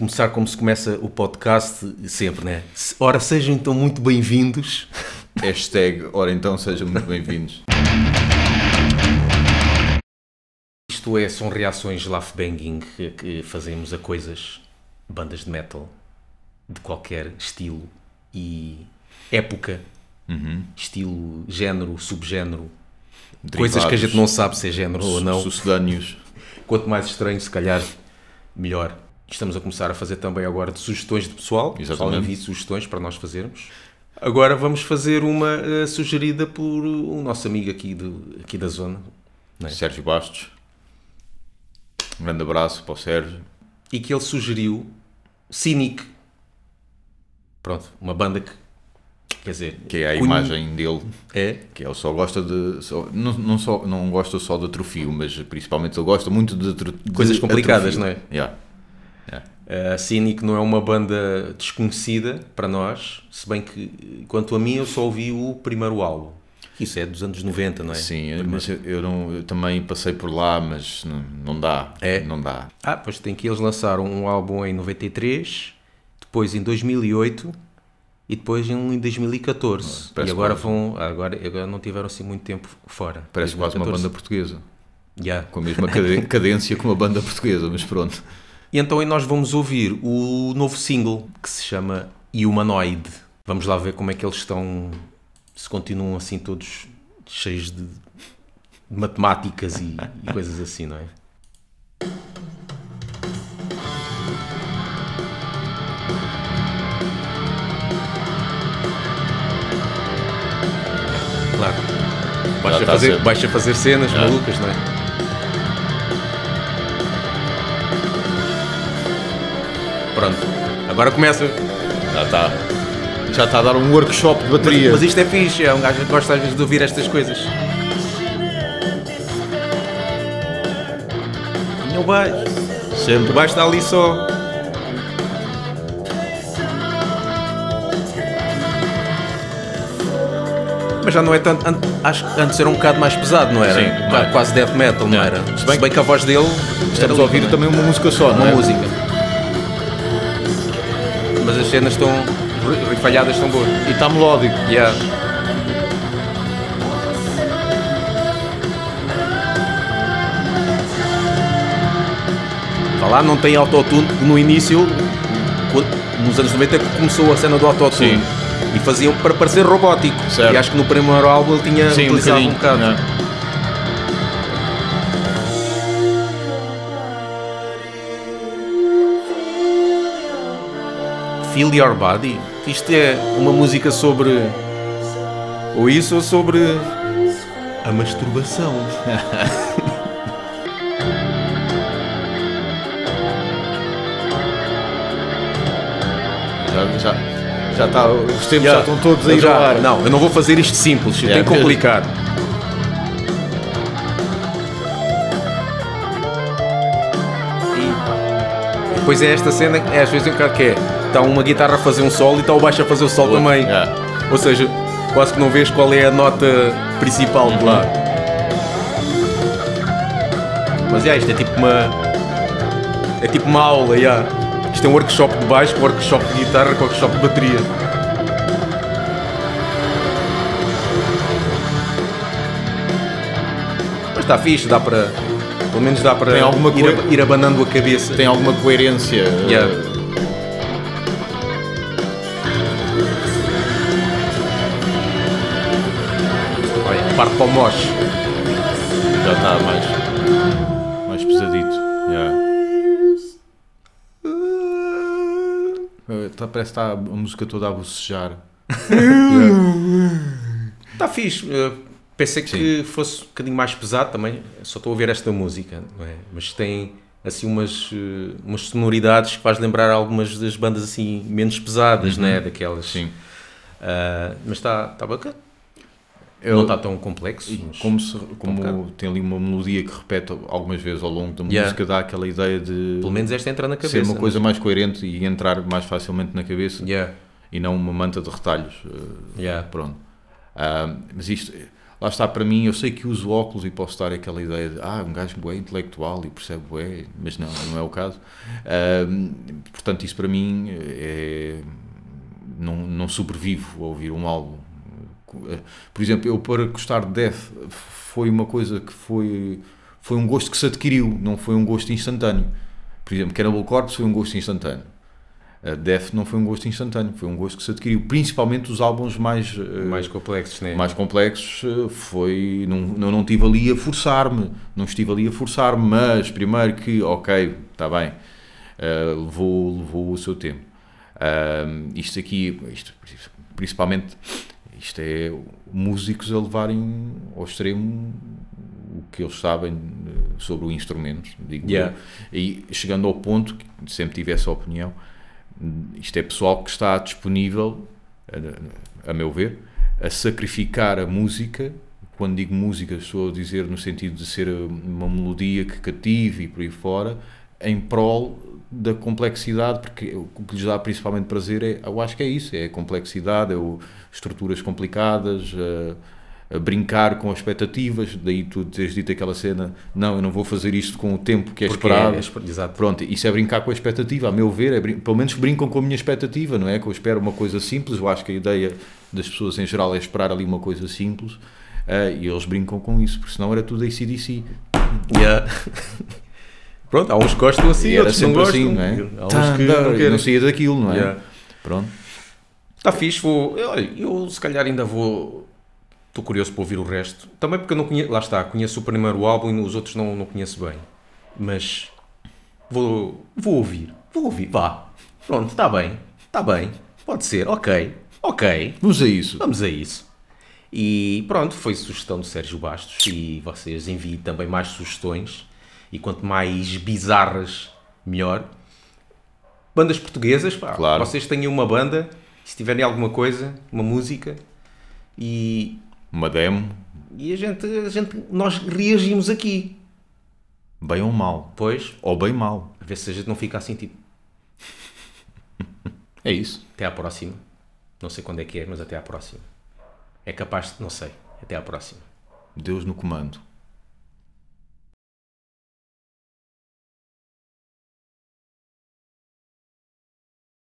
começar como se começa o podcast sempre, né? Ora, sejam então muito bem-vindos. Hashtag, ora então sejam muito bem-vindos. Isto é, são reações laugh banging que, fazemos a coisas, bandas de metal, de qualquer estilo e época, estilo, género, subgénero, coisas que a gente não sabe se é género ou não. Sucedâneos. Quanto mais estranho, se calhar, melhor. Estamos a começar a fazer também agora de sugestões de pessoal. O pessoal Exatamente. envie sugestões para nós fazermos. Agora vamos fazer uma eh, sugerida por um nosso amigo aqui, do, aqui da zona. é? Sérgio Bastos. Um grande abraço para o Sérgio. E que ele sugeriu Cynic. Pronto, uma banda que, quer dizer... Que é a imagem dele. É? Que ele só gosta de. Só, não, não, só, não gosta só de atrofio, mas principalmente ele gosta muito de, de Coisas complicadas, atrofio. não é? Yeah. A Cynic não é uma banda desconhecida para nós, se bem que, quanto a mim, eu só ouvi o primeiro álbum. Isso é dos anos 90, não é? Sim, mas eu, eu não, eu também passei por lá, mas não, não dá. É? Não dá. Ah, pois tem que eles lançaram um álbum em 93, depois em 2008 e depois em 2014. Parece e agora quase- vão, agora, agora não tiveram assim muito tempo fora. Parece quase uma 2014. banda portuguesa. Yeah. Com a mesma cadência que uma banda portuguesa, mas pronto. E então aí nós vamos ouvir o novo single que se chama Humanoid. Vamos lá ver como é que eles estão, se continuam assim todos cheios de, de matemáticas e, e coisas assim, não é? Claro. Tá fazer, fazer cenas malucas, não é? Pronto. Agora começa. Já está. Já está a dar um workshop de bateria. Mas isto é fixe, é um gajo que gosta às vezes de ouvir estas coisas. Não baixo. Sempre. O baixo está ali só. Mas já não é tanto. an- Acho que antes era um bocado mais pesado, não era? Sim, mais. Quase death metal, não É. era? Se Se bem bem, que a voz dele. Estamos era a ouvir limpa, também uma música só, não uma é? música. As cenas estão. Falhadas estão boas. E está melódico. Yeah. Vá lá, não tem autotune, no início, nos anos 90, que começou a cena do autotune. E faziam para parecer robótico. Certo. E acho que no primeiro álbum ele tinha Sim, um utilizado um bocado. É. Feel Your Body. Isto é uma música sobre. Ou isso ou sobre. A masturbação. Já, já, já está. Os tempos já, Já. estão todos a ir Já- ar. Não, eu não vou fazer isto simples, eu É, tenho que complicar. E depois é esta cena, é, às vezes um bocado que é. Está uma guitarra a fazer um solo e está o baixo a fazer o solo também. É. Ou seja, quase que não vês qual é a nota principal de lá. Mas é, isto é tipo uma. É tipo uma aula, yeah. Isto é um workshop de baixo, com workshop de guitarra, com workshop de bateria. Mas está fixe, dá para. Pelo menos dá para Tem alguma ir, ab- ir abanando a cabeça. Tem alguma coerência. Yeah. Parte para o moche. Já está mais. Mais pesadito. Yeah. Tá, parece que está a música toda a bocejar. Está fixe. eh, pensei que fosse um bocadinho mais pesado também. Só estou a ouvir esta música, não é? Mas tem assim umas, eh, umas sonoridades que faz lembrar algumas das bandas assim menos pesadas, né? Daquelas. Sim. Ah, mas está tá bacana. Eu- Não está tão complexo. Mas- como, se- como bocado. tem ali uma melodia que repete algumas vezes ao longo da Yeah. música, dá aquela ideia de Pelo menos esta entra na cabeça. ser uma não coisa mais coerente e entrar mais facilmente na cabeça Yeah, e não uma manta de retalhos. eh, yeah. Pronto. Ah, mas isto, lá está para mim, eu sei que uso óculos e posso dar aquela ideia de ah, um gajo bué intelectual e percebe bué, mas não, não é o caso. Portanto, portanto, isso para mim é. Não, não sobrevivo a ouvir um álbum. Por exemplo, eu para gostar de Death foi uma coisa que foi. Foi um gosto que se adquiriu, não foi um gosto instantâneo. Por exemplo, Cannibal Corpse foi um gosto instantâneo. A Death não foi um gosto instantâneo, foi um gosto que se adquiriu. Principalmente os álbuns mais, mais complexos, né? mais complexos foi. Não, não, não estive ali a forçar-me, não estive ali a forçar-me, mas primeiro que, ok, está bem, uh, levou, levou o seu tempo. Uh, isto aqui, isto, principalmente, isto é músicos a levarem ao extremo o que eles sabem sobre o instrumento, digo Yeah. E chegando ao ponto, que sempre tive essa opinião, isto é pessoal que está disponível, a, a meu ver, a sacrificar a música. Quando digo música, estou a dizer no sentido de ser uma melodia que cative e por aí fora, em prol da complexidade, porque o que lhes dá principalmente prazer é, eu acho que é isso, é a complexidade, é o, estruturas complicadas, a, a brincar com as expectativas, daí tu teres dito aquela cena, não, eu não vou fazer isto com o tempo que é Porque esperado. é- é exato. Pronto, isso é brincar com a expectativa, a meu ver, é pelo menos brincam com a minha expectativa, não é? Que eu espero uma coisa simples, eu acho que a ideia das pessoas em geral é esperar ali uma coisa simples, eh, e eles brincam com isso, porque senão era tudo ACDC. Yeah. Pronto, há uns que gostam assim, e outros não gostam. assim, não é? Há uns que Thunder, não querem. não saía daquilo, não é? Yeah. Pronto. Está fixe, vou. Olha, eu se calhar ainda vou. Estou curioso para ouvir o resto. Também porque eu não conheço. Lá está, conheço o primeiro álbum e os outros não, não conheço bem. Mas vou, vou ouvir. Vou ouvir. Vá. Pronto, está bem. Está bem. Pode ser. Ok. Ok. Vamos a isso. Vamos a isso. E pronto, foi sugestão do Sérgio Bastos e vocês enviem também mais sugestões e quanto mais bizarras, melhor. Bandas portuguesas, pá, Claro. vocês têm uma banda, se tiverem alguma coisa, uma música e, Uma demo, e a, gente, a gente, nós reagimos aqui. bem ou mal. Pois, Ou bem mal. a ver se a gente não fica assim tipo, É isso. até à próxima. Não sei quando é que é, mas até à próxima. É capaz de, não sei, até à próxima. Deus no comando.